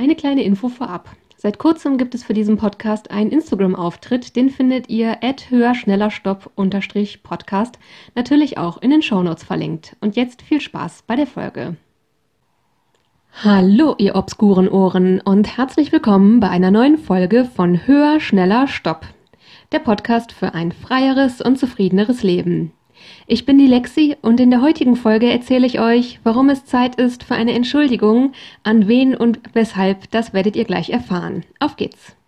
Eine kleine Info vorab. Seit kurzem gibt es für diesen Podcast einen Instagram-Auftritt. Den findet ihr at höher schneller stopp Podcast natürlich auch in den Shownotes verlinkt. Und jetzt viel Spaß bei der Folge. Hallo, ihr obskuren Ohren und herzlich willkommen bei einer neuen Folge von Höher, schneller, Stopp. Der Podcast für ein freieres und zufriedeneres Leben. Ich bin die Lexi und in der heutigen Folge erzähle ich euch, warum es Zeit ist für eine Entschuldigung, an wen und weshalb, das werdet ihr gleich erfahren. Auf geht's!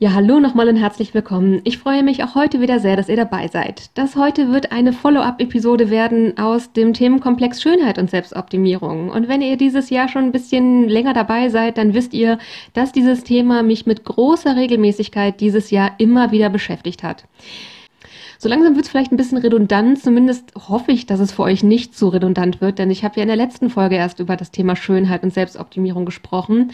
Ja, hallo nochmal und herzlich willkommen. Ich freue mich auch heute wieder sehr, dass ihr dabei seid. Das heute wird eine Follow-up-Episode werden aus dem Themenkomplex Schönheit und Selbstoptimierung. Und wenn ihr dieses Jahr schon ein bisschen länger dabei seid, dann wisst ihr, dass dieses Thema mich mit großer Regelmäßigkeit dieses Jahr immer wieder beschäftigt hat. So langsam wird es vielleicht ein bisschen redundant, zumindest hoffe ich, dass es für euch nicht so redundant wird, denn ich habe ja in der letzten Folge erst über das Thema Schönheit und Selbstoptimierung gesprochen.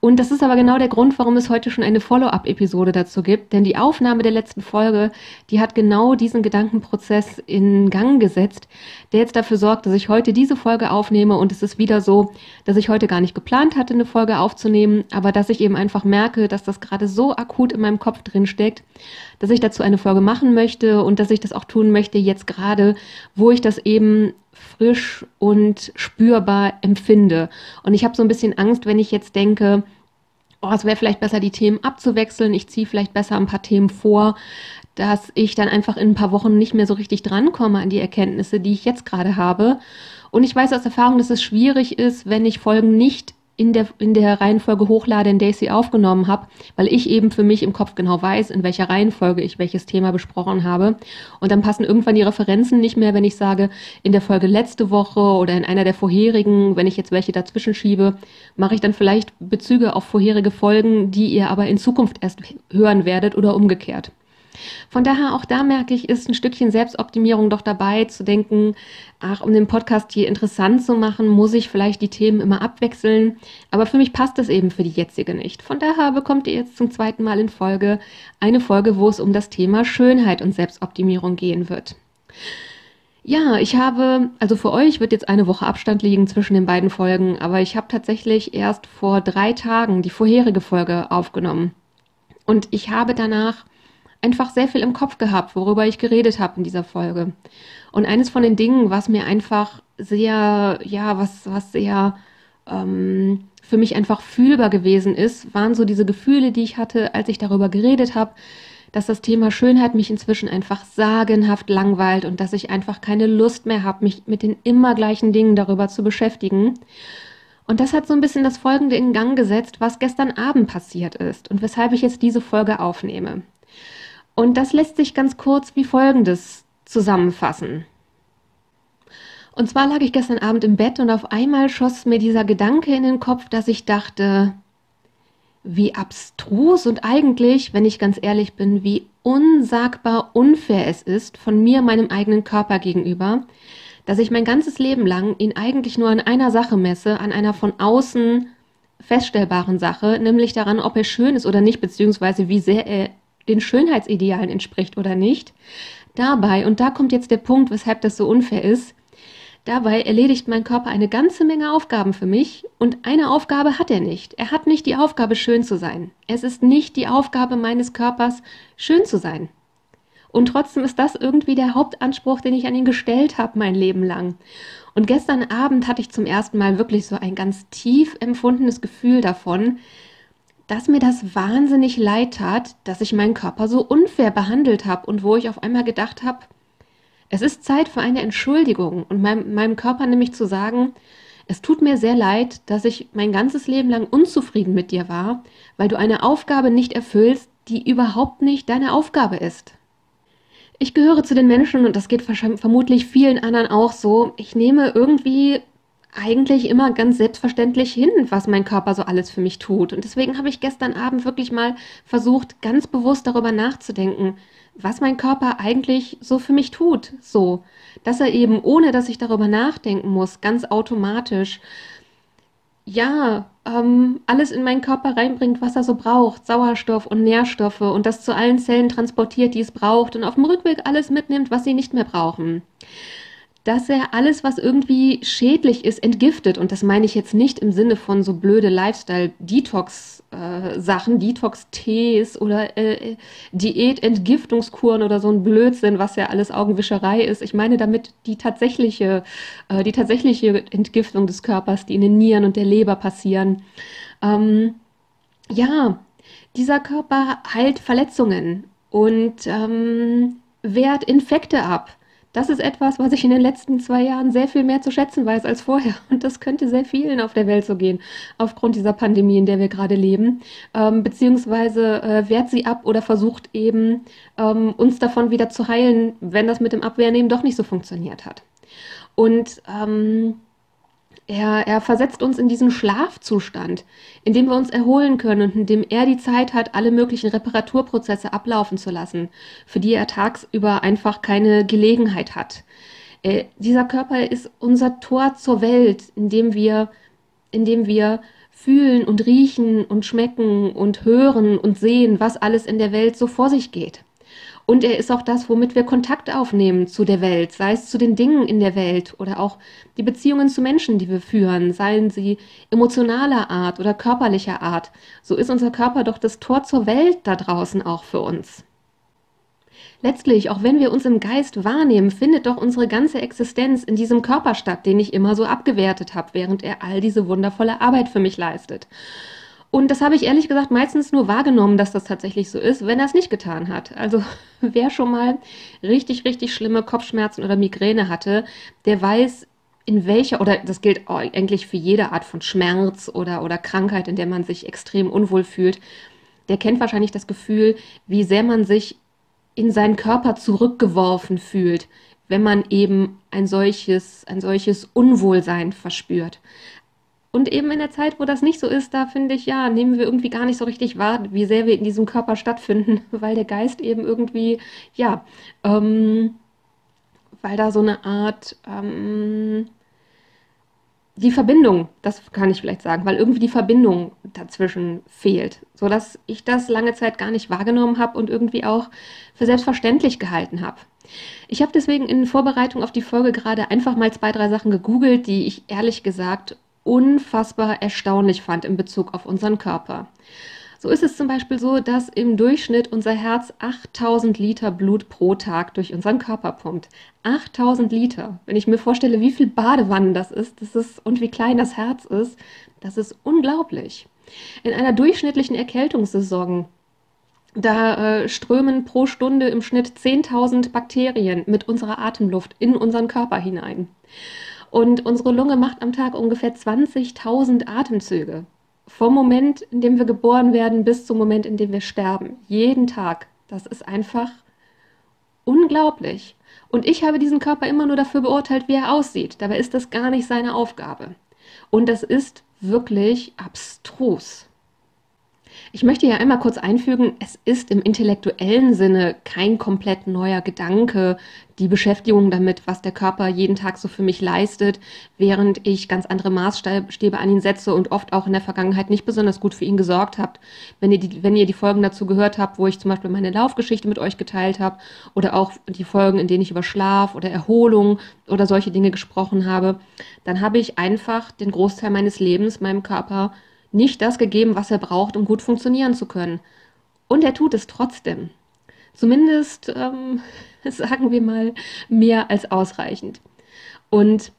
Und das ist aber genau der Grund, warum es heute schon eine Follow-up-Episode dazu gibt, denn die Aufnahme der letzten Folge, die hat genau diesen Gedankenprozess in Gang gesetzt, der jetzt dafür sorgt, dass ich heute diese Folge aufnehme und es ist wieder so, dass ich heute gar nicht geplant hatte, eine Folge aufzunehmen, aber dass ich eben einfach merke, dass das gerade so akut in meinem Kopf drin steckt, dass ich dazu eine Folge machen möchte und dass ich das auch tun möchte jetzt gerade, wo ich das eben frisch und spürbar empfinde. Und ich habe so ein bisschen Angst, wenn ich jetzt denke, oh, es wäre vielleicht besser, die Themen abzuwechseln. Ich ziehe vielleicht besser ein paar Themen vor, dass ich dann einfach in ein paar Wochen nicht mehr so richtig drankomme an die Erkenntnisse, die ich jetzt gerade habe. Und ich weiß aus Erfahrung, dass es schwierig ist, wenn ich Folgen nicht in der, in der Reihenfolge hochlade, in der ich sie aufgenommen habe, weil ich eben für mich im Kopf genau weiß, in welcher Reihenfolge ich welches Thema besprochen habe. Und dann passen irgendwann die Referenzen nicht mehr, wenn ich sage, in der Folge letzte Woche oder in einer der vorherigen, wenn ich jetzt welche dazwischen schiebe, mache ich dann vielleicht Bezüge auf vorherige Folgen, die ihr aber in Zukunft erst hören werdet oder umgekehrt. Von daher auch da merke ich, ist ein Stückchen Selbstoptimierung doch dabei, zu denken, ach, um den Podcast hier interessant zu machen, muss ich vielleicht die Themen immer abwechseln. Aber für mich passt das eben für die jetzige nicht. Von daher bekommt ihr jetzt zum zweiten Mal in Folge eine Folge, wo es um das Thema Schönheit und Selbstoptimierung gehen wird. Ja, ich habe, also für euch wird jetzt eine Woche Abstand liegen zwischen den beiden Folgen, aber ich habe tatsächlich erst vor drei Tagen die vorherige Folge aufgenommen. Und ich habe danach einfach sehr viel im Kopf gehabt, worüber ich geredet habe in dieser Folge. Und eines von den Dingen, was mir einfach sehr, ja, was, was sehr ähm, für mich einfach fühlbar gewesen ist, waren so diese Gefühle, die ich hatte, als ich darüber geredet habe, dass das Thema Schönheit mich inzwischen einfach sagenhaft langweilt und dass ich einfach keine Lust mehr habe, mich mit den immer gleichen Dingen darüber zu beschäftigen. Und das hat so ein bisschen das Folgende in Gang gesetzt, was gestern Abend passiert ist und weshalb ich jetzt diese Folge aufnehme. Und das lässt sich ganz kurz wie folgendes zusammenfassen. Und zwar lag ich gestern Abend im Bett und auf einmal schoss mir dieser Gedanke in den Kopf, dass ich dachte, wie abstrus und eigentlich, wenn ich ganz ehrlich bin, wie unsagbar unfair es ist von mir meinem eigenen Körper gegenüber, dass ich mein ganzes Leben lang ihn eigentlich nur an einer Sache messe, an einer von außen feststellbaren Sache, nämlich daran, ob er schön ist oder nicht, beziehungsweise wie sehr er den Schönheitsidealen entspricht oder nicht. Dabei, und da kommt jetzt der Punkt, weshalb das so unfair ist, dabei erledigt mein Körper eine ganze Menge Aufgaben für mich und eine Aufgabe hat er nicht. Er hat nicht die Aufgabe, schön zu sein. Es ist nicht die Aufgabe meines Körpers, schön zu sein. Und trotzdem ist das irgendwie der Hauptanspruch, den ich an ihn gestellt habe mein Leben lang. Und gestern Abend hatte ich zum ersten Mal wirklich so ein ganz tief empfundenes Gefühl davon, dass mir das wahnsinnig leid tat, dass ich meinen Körper so unfair behandelt habe und wo ich auf einmal gedacht habe, es ist Zeit für eine Entschuldigung und meinem, meinem Körper nämlich zu sagen, es tut mir sehr leid, dass ich mein ganzes Leben lang unzufrieden mit dir war, weil du eine Aufgabe nicht erfüllst, die überhaupt nicht deine Aufgabe ist. Ich gehöre zu den Menschen, und das geht vermutlich vielen anderen auch so, ich nehme irgendwie eigentlich immer ganz selbstverständlich hin, was mein Körper so alles für mich tut. Und deswegen habe ich gestern Abend wirklich mal versucht, ganz bewusst darüber nachzudenken, was mein Körper eigentlich so für mich tut. So, dass er eben, ohne dass ich darüber nachdenken muss, ganz automatisch ja, ähm, alles in meinen Körper reinbringt, was er so braucht, Sauerstoff und Nährstoffe und das zu allen Zellen transportiert, die es braucht und auf dem Rückweg alles mitnimmt, was sie nicht mehr brauchen dass er alles, was irgendwie schädlich ist, entgiftet. Und das meine ich jetzt nicht im Sinne von so blöde Lifestyle-Detox-Sachen, Detox-Tees oder äh, Diät-Entgiftungskuren oder so ein Blödsinn, was ja alles Augenwischerei ist. Ich meine damit die tatsächliche, äh, die tatsächliche Entgiftung des Körpers, die in den Nieren und der Leber passieren. Ähm, ja, dieser Körper heilt Verletzungen und ähm, wehrt Infekte ab. Das ist etwas, was ich in den letzten zwei Jahren sehr viel mehr zu schätzen weiß als vorher. Und das könnte sehr vielen auf der Welt so gehen, aufgrund dieser Pandemie, in der wir gerade leben. Ähm, beziehungsweise äh, wehrt sie ab oder versucht eben, ähm, uns davon wieder zu heilen, wenn das mit dem Abwehrnehmen doch nicht so funktioniert hat. Und ähm, er, er versetzt uns in diesen Schlafzustand, in dem wir uns erholen können und in dem er die Zeit hat, alle möglichen Reparaturprozesse ablaufen zu lassen, für die er tagsüber einfach keine Gelegenheit hat. Äh, dieser Körper ist unser Tor zur Welt, in dem wir, in dem wir fühlen und riechen und schmecken und hören und sehen, was alles in der Welt so vor sich geht. Und er ist auch das, womit wir Kontakt aufnehmen zu der Welt, sei es zu den Dingen in der Welt oder auch die Beziehungen zu Menschen, die wir führen, seien sie emotionaler Art oder körperlicher Art. So ist unser Körper doch das Tor zur Welt da draußen auch für uns. Letztlich, auch wenn wir uns im Geist wahrnehmen, findet doch unsere ganze Existenz in diesem Körper statt, den ich immer so abgewertet habe, während er all diese wundervolle Arbeit für mich leistet. Und das habe ich ehrlich gesagt meistens nur wahrgenommen, dass das tatsächlich so ist, wenn er es nicht getan hat. Also wer schon mal richtig, richtig schlimme Kopfschmerzen oder Migräne hatte, der weiß, in welcher, oder das gilt eigentlich für jede Art von Schmerz oder, oder Krankheit, in der man sich extrem unwohl fühlt, der kennt wahrscheinlich das Gefühl, wie sehr man sich in seinen Körper zurückgeworfen fühlt, wenn man eben ein solches, ein solches Unwohlsein verspürt. Und eben in der Zeit, wo das nicht so ist, da finde ich, ja, nehmen wir irgendwie gar nicht so richtig wahr, wie sehr wir in diesem Körper stattfinden, weil der Geist eben irgendwie, ja, ähm, weil da so eine Art, ähm, die Verbindung, das kann ich vielleicht sagen, weil irgendwie die Verbindung dazwischen fehlt, sodass ich das lange Zeit gar nicht wahrgenommen habe und irgendwie auch für selbstverständlich gehalten habe. Ich habe deswegen in Vorbereitung auf die Folge gerade einfach mal zwei, drei Sachen gegoogelt, die ich ehrlich gesagt unfassbar erstaunlich fand in Bezug auf unseren Körper. So ist es zum Beispiel so, dass im Durchschnitt unser Herz 8000 Liter Blut pro Tag durch unseren Körper pumpt. 8000 Liter. Wenn ich mir vorstelle, wie viel Badewannen das ist, das ist und wie klein das Herz ist, das ist unglaublich. In einer durchschnittlichen Erkältungssaison da äh, strömen pro Stunde im Schnitt 10.000 Bakterien mit unserer Atemluft in unseren Körper hinein. Und unsere Lunge macht am Tag ungefähr 20.000 Atemzüge. Vom Moment, in dem wir geboren werden, bis zum Moment, in dem wir sterben. Jeden Tag. Das ist einfach unglaublich. Und ich habe diesen Körper immer nur dafür beurteilt, wie er aussieht. Dabei ist das gar nicht seine Aufgabe. Und das ist wirklich abstrus. Ich möchte hier einmal kurz einfügen, es ist im intellektuellen Sinne kein komplett neuer Gedanke, die Beschäftigung damit, was der Körper jeden Tag so für mich leistet, während ich ganz andere Maßstäbe an ihn setze und oft auch in der Vergangenheit nicht besonders gut für ihn gesorgt habt. Wenn ihr die, wenn ihr die Folgen dazu gehört habt, wo ich zum Beispiel meine Laufgeschichte mit euch geteilt habe oder auch die Folgen, in denen ich über Schlaf oder Erholung oder solche Dinge gesprochen habe, dann habe ich einfach den Großteil meines Lebens meinem Körper nicht das gegeben, was er braucht, um gut funktionieren zu können. Und er tut es trotzdem. Zumindest, ähm, sagen wir mal, mehr als ausreichend. Und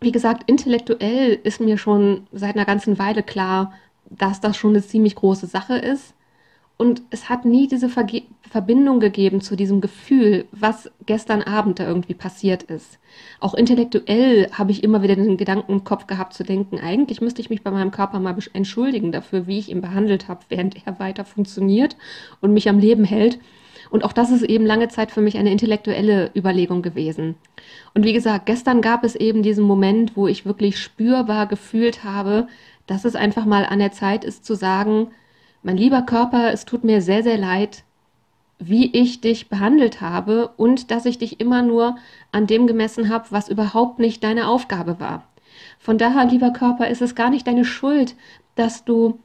wie gesagt, intellektuell ist mir schon seit einer ganzen Weile klar, dass das schon eine ziemlich große Sache ist. Und es hat nie diese Verge Verbindung gegeben zu diesem Gefühl, was gestern Abend da irgendwie passiert ist. Auch intellektuell habe ich immer wieder den Gedanken im Kopf gehabt zu denken, eigentlich müsste ich mich bei meinem Körper mal entschuldigen dafür, wie ich ihn behandelt habe, während er weiter funktioniert und mich am Leben hält. Und auch das ist eben lange Zeit für mich eine intellektuelle Überlegung gewesen. Und wie gesagt, gestern gab es eben diesen Moment, wo ich wirklich spürbar gefühlt habe, dass es einfach mal an der Zeit ist zu sagen, mein lieber Körper, es tut mir sehr, sehr leid, wie ich dich behandelt habe und dass ich dich immer nur an dem gemessen habe, was überhaupt nicht deine Aufgabe war. Von daher, lieber Körper, ist es gar nicht deine Schuld, dass du,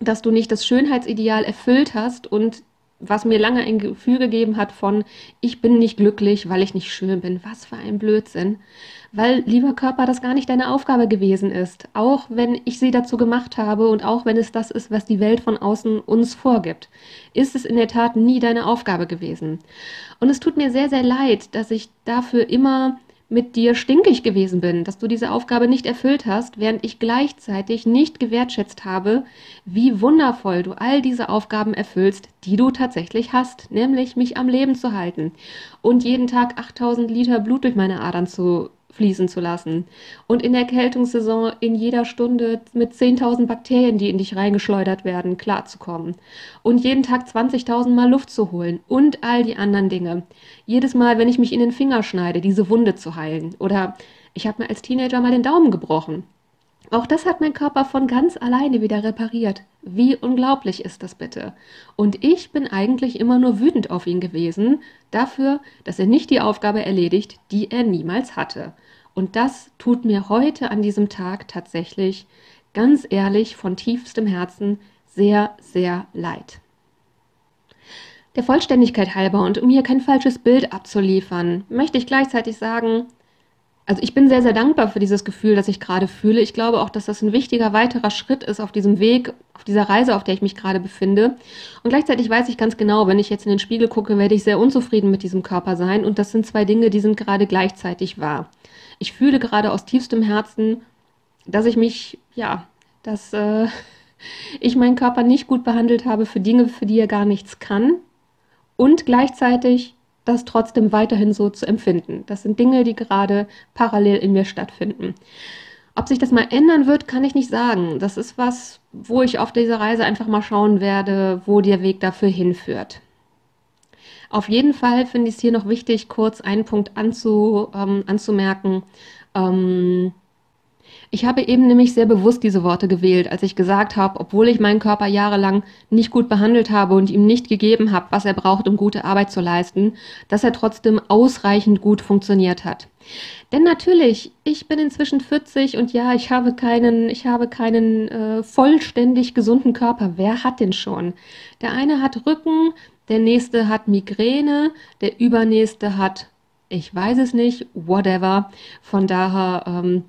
dass du nicht das Schönheitsideal erfüllt hast und was mir lange ein Gefühl gegeben hat von, ich bin nicht glücklich, weil ich nicht schön bin. Was für ein Blödsinn. Weil, lieber Körper, das gar nicht deine Aufgabe gewesen ist. Auch wenn ich sie dazu gemacht habe und auch wenn es das ist, was die Welt von außen uns vorgibt, ist es in der Tat nie deine Aufgabe gewesen. Und es tut mir sehr, sehr leid, dass ich dafür immer mit dir stinkig gewesen bin, dass du diese Aufgabe nicht erfüllt hast, während ich gleichzeitig nicht gewertschätzt habe, wie wundervoll du all diese Aufgaben erfüllst, die du tatsächlich hast, nämlich mich am Leben zu halten und jeden Tag 8000 Liter Blut durch meine Adern zu fließen zu lassen. Und in der Kältungssaison in jeder Stunde mit 10.000 Bakterien, die in dich reingeschleudert werden, klarzukommen. Und jeden Tag 20.000 Mal Luft zu holen und all die anderen Dinge. Jedes Mal, wenn ich mich in den Finger schneide, diese Wunde zu heilen. Oder ich habe mir als Teenager mal den Daumen gebrochen. Auch das hat mein Körper von ganz alleine wieder repariert. Wie unglaublich ist das bitte? Und ich bin eigentlich immer nur wütend auf ihn gewesen, dafür, dass er nicht die Aufgabe erledigt, die er niemals hatte. Und das tut mir heute an diesem Tag tatsächlich, ganz ehrlich, von tiefstem Herzen sehr, sehr leid. Der Vollständigkeit halber und um hier kein falsches Bild abzuliefern, möchte ich gleichzeitig sagen, also ich bin sehr, sehr dankbar für dieses Gefühl, das ich gerade fühle. Ich glaube auch, dass das ein wichtiger weiterer Schritt ist auf diesem Weg, auf dieser Reise, auf der ich mich gerade befinde. Und gleichzeitig weiß ich ganz genau, wenn ich jetzt in den Spiegel gucke, werde ich sehr unzufrieden mit diesem Körper sein. Und das sind zwei Dinge, die sind gerade gleichzeitig wahr. Ich fühle gerade aus tiefstem Herzen, dass ich mich, ja, dass äh, ich meinen Körper nicht gut behandelt habe für Dinge, für die er gar nichts kann. Und gleichzeitig das trotzdem weiterhin so zu empfinden. Das sind Dinge, die gerade parallel in mir stattfinden. Ob sich das mal ändern wird, kann ich nicht sagen. Das ist was, wo ich auf dieser Reise einfach mal schauen werde, wo der Weg dafür hinführt. Auf jeden Fall finde ich es hier noch wichtig, kurz einen Punkt anzu, ähm, anzumerken. Ähm, ich habe eben nämlich sehr bewusst diese Worte gewählt, als ich gesagt habe, obwohl ich meinen Körper jahrelang nicht gut behandelt habe und ihm nicht gegeben habe, was er braucht, um gute Arbeit zu leisten, dass er trotzdem ausreichend gut funktioniert hat. Denn natürlich, ich bin inzwischen 40 und ja, ich habe keinen, ich habe keinen äh, vollständig gesunden Körper. Wer hat den schon? Der eine hat Rücken, der nächste hat Migräne, der übernächste hat, ich weiß es nicht, whatever. Von daher ähm,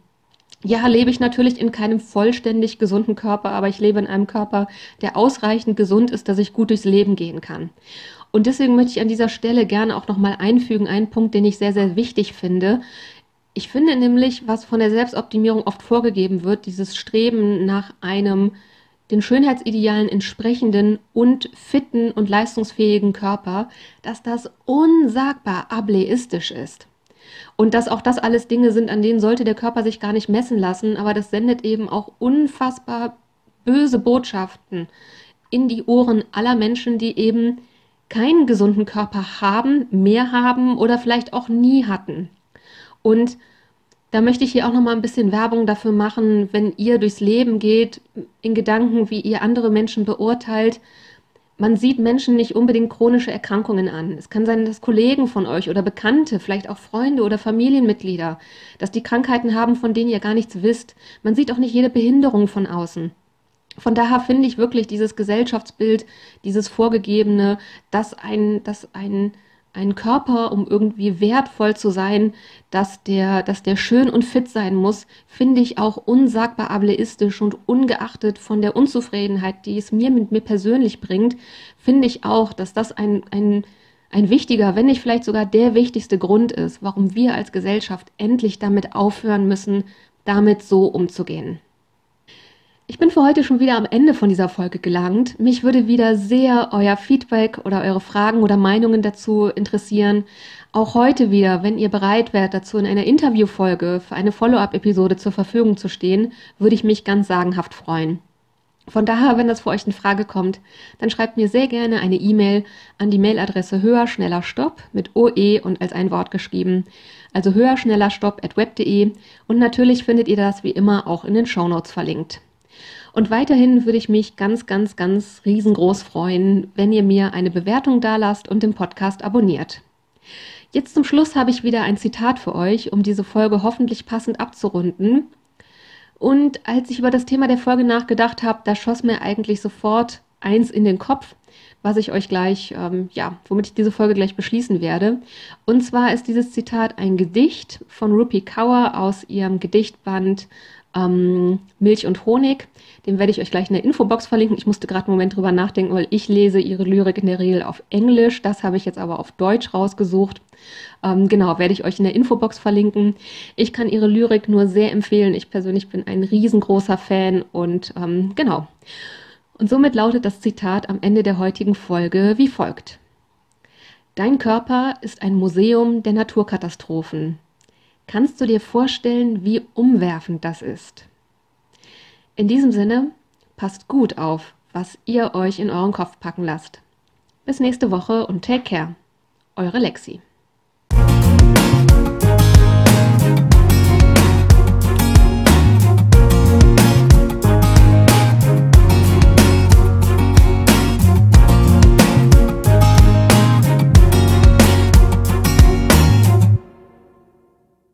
ja, lebe ich natürlich in keinem vollständig gesunden Körper, aber ich lebe in einem Körper, der ausreichend gesund ist, dass ich gut durchs Leben gehen kann. Und deswegen möchte ich an dieser Stelle gerne auch nochmal einfügen, einen Punkt, den ich sehr, sehr wichtig finde. Ich finde nämlich, was von der Selbstoptimierung oft vorgegeben wird, dieses Streben nach einem den Schönheitsidealen entsprechenden und fitten und leistungsfähigen Körper, dass das unsagbar ableistisch ist. Und dass auch das alles Dinge sind, an denen sollte der Körper sich gar nicht messen lassen, aber das sendet eben auch unfassbar böse Botschaften in die Ohren aller Menschen, die eben keinen gesunden Körper haben, mehr haben oder vielleicht auch nie hatten. Und da möchte ich hier auch noch mal ein bisschen Werbung dafür machen, wenn ihr durchs Leben geht, in Gedanken, wie ihr andere Menschen beurteilt, man sieht Menschen nicht unbedingt chronische Erkrankungen an. Es kann sein, dass Kollegen von euch oder Bekannte, vielleicht auch Freunde oder Familienmitglieder, dass die Krankheiten haben, von denen ihr gar nichts wisst. Man sieht auch nicht jede Behinderung von außen. Von daher finde ich wirklich dieses Gesellschaftsbild, dieses Vorgegebene, dass ein, dass ein ein Körper, um irgendwie wertvoll zu sein, dass der, dass der schön und fit sein muss, finde ich auch unsagbar ableistisch und ungeachtet von der Unzufriedenheit, die es mir mit mir persönlich bringt, finde ich auch, dass das ein, ein, ein wichtiger, wenn nicht vielleicht sogar der wichtigste Grund ist, warum wir als Gesellschaft endlich damit aufhören müssen, damit so umzugehen. Ich bin für heute schon wieder am Ende von dieser Folge gelangt. Mich würde wieder sehr euer Feedback oder eure Fragen oder Meinungen dazu interessieren. Auch heute wieder, wenn ihr bereit wärt, dazu in einer Interviewfolge für eine Follow-up-Episode zur Verfügung zu stehen, würde ich mich ganz sagenhaft freuen. Von daher, wenn das für euch in Frage kommt, dann schreibt mir sehr gerne eine E-Mail an die Mailadresse höher, schneller, stopp mit OE und als ein Wort geschrieben. Also höher, schneller, stopp at web.de und natürlich findet ihr das wie immer auch in den Shownotes verlinkt. Und weiterhin würde ich mich ganz, ganz, ganz riesengroß freuen, wenn ihr mir eine Bewertung dalasst und den Podcast abonniert. Jetzt zum Schluss habe ich wieder ein Zitat für euch, um diese Folge hoffentlich passend abzurunden. Und als ich über das Thema der Folge nachgedacht habe, da schoss mir eigentlich sofort eins in den Kopf, was ich euch gleich, ähm, ja, womit ich diese Folge gleich beschließen werde. Und zwar ist dieses Zitat ein Gedicht von Rupi Kaur aus ihrem Gedichtband ähm, Milch und Honig. Den werde ich euch gleich in der Infobox verlinken. Ich musste gerade einen Moment drüber nachdenken, weil ich lese ihre Lyrik in der Regel auf Englisch. Das habe ich jetzt aber auf Deutsch rausgesucht. Ähm, genau, werde ich euch in der Infobox verlinken. Ich kann ihre Lyrik nur sehr empfehlen. Ich persönlich bin ein riesengroßer Fan und ähm, genau. Und somit lautet das Zitat am Ende der heutigen Folge wie folgt. Dein Körper ist ein Museum der Naturkatastrophen. Kannst du dir vorstellen, wie umwerfend das ist? In diesem Sinne, passt gut auf, was ihr euch in euren Kopf packen lasst. Bis nächste Woche und take care. Eure Lexi.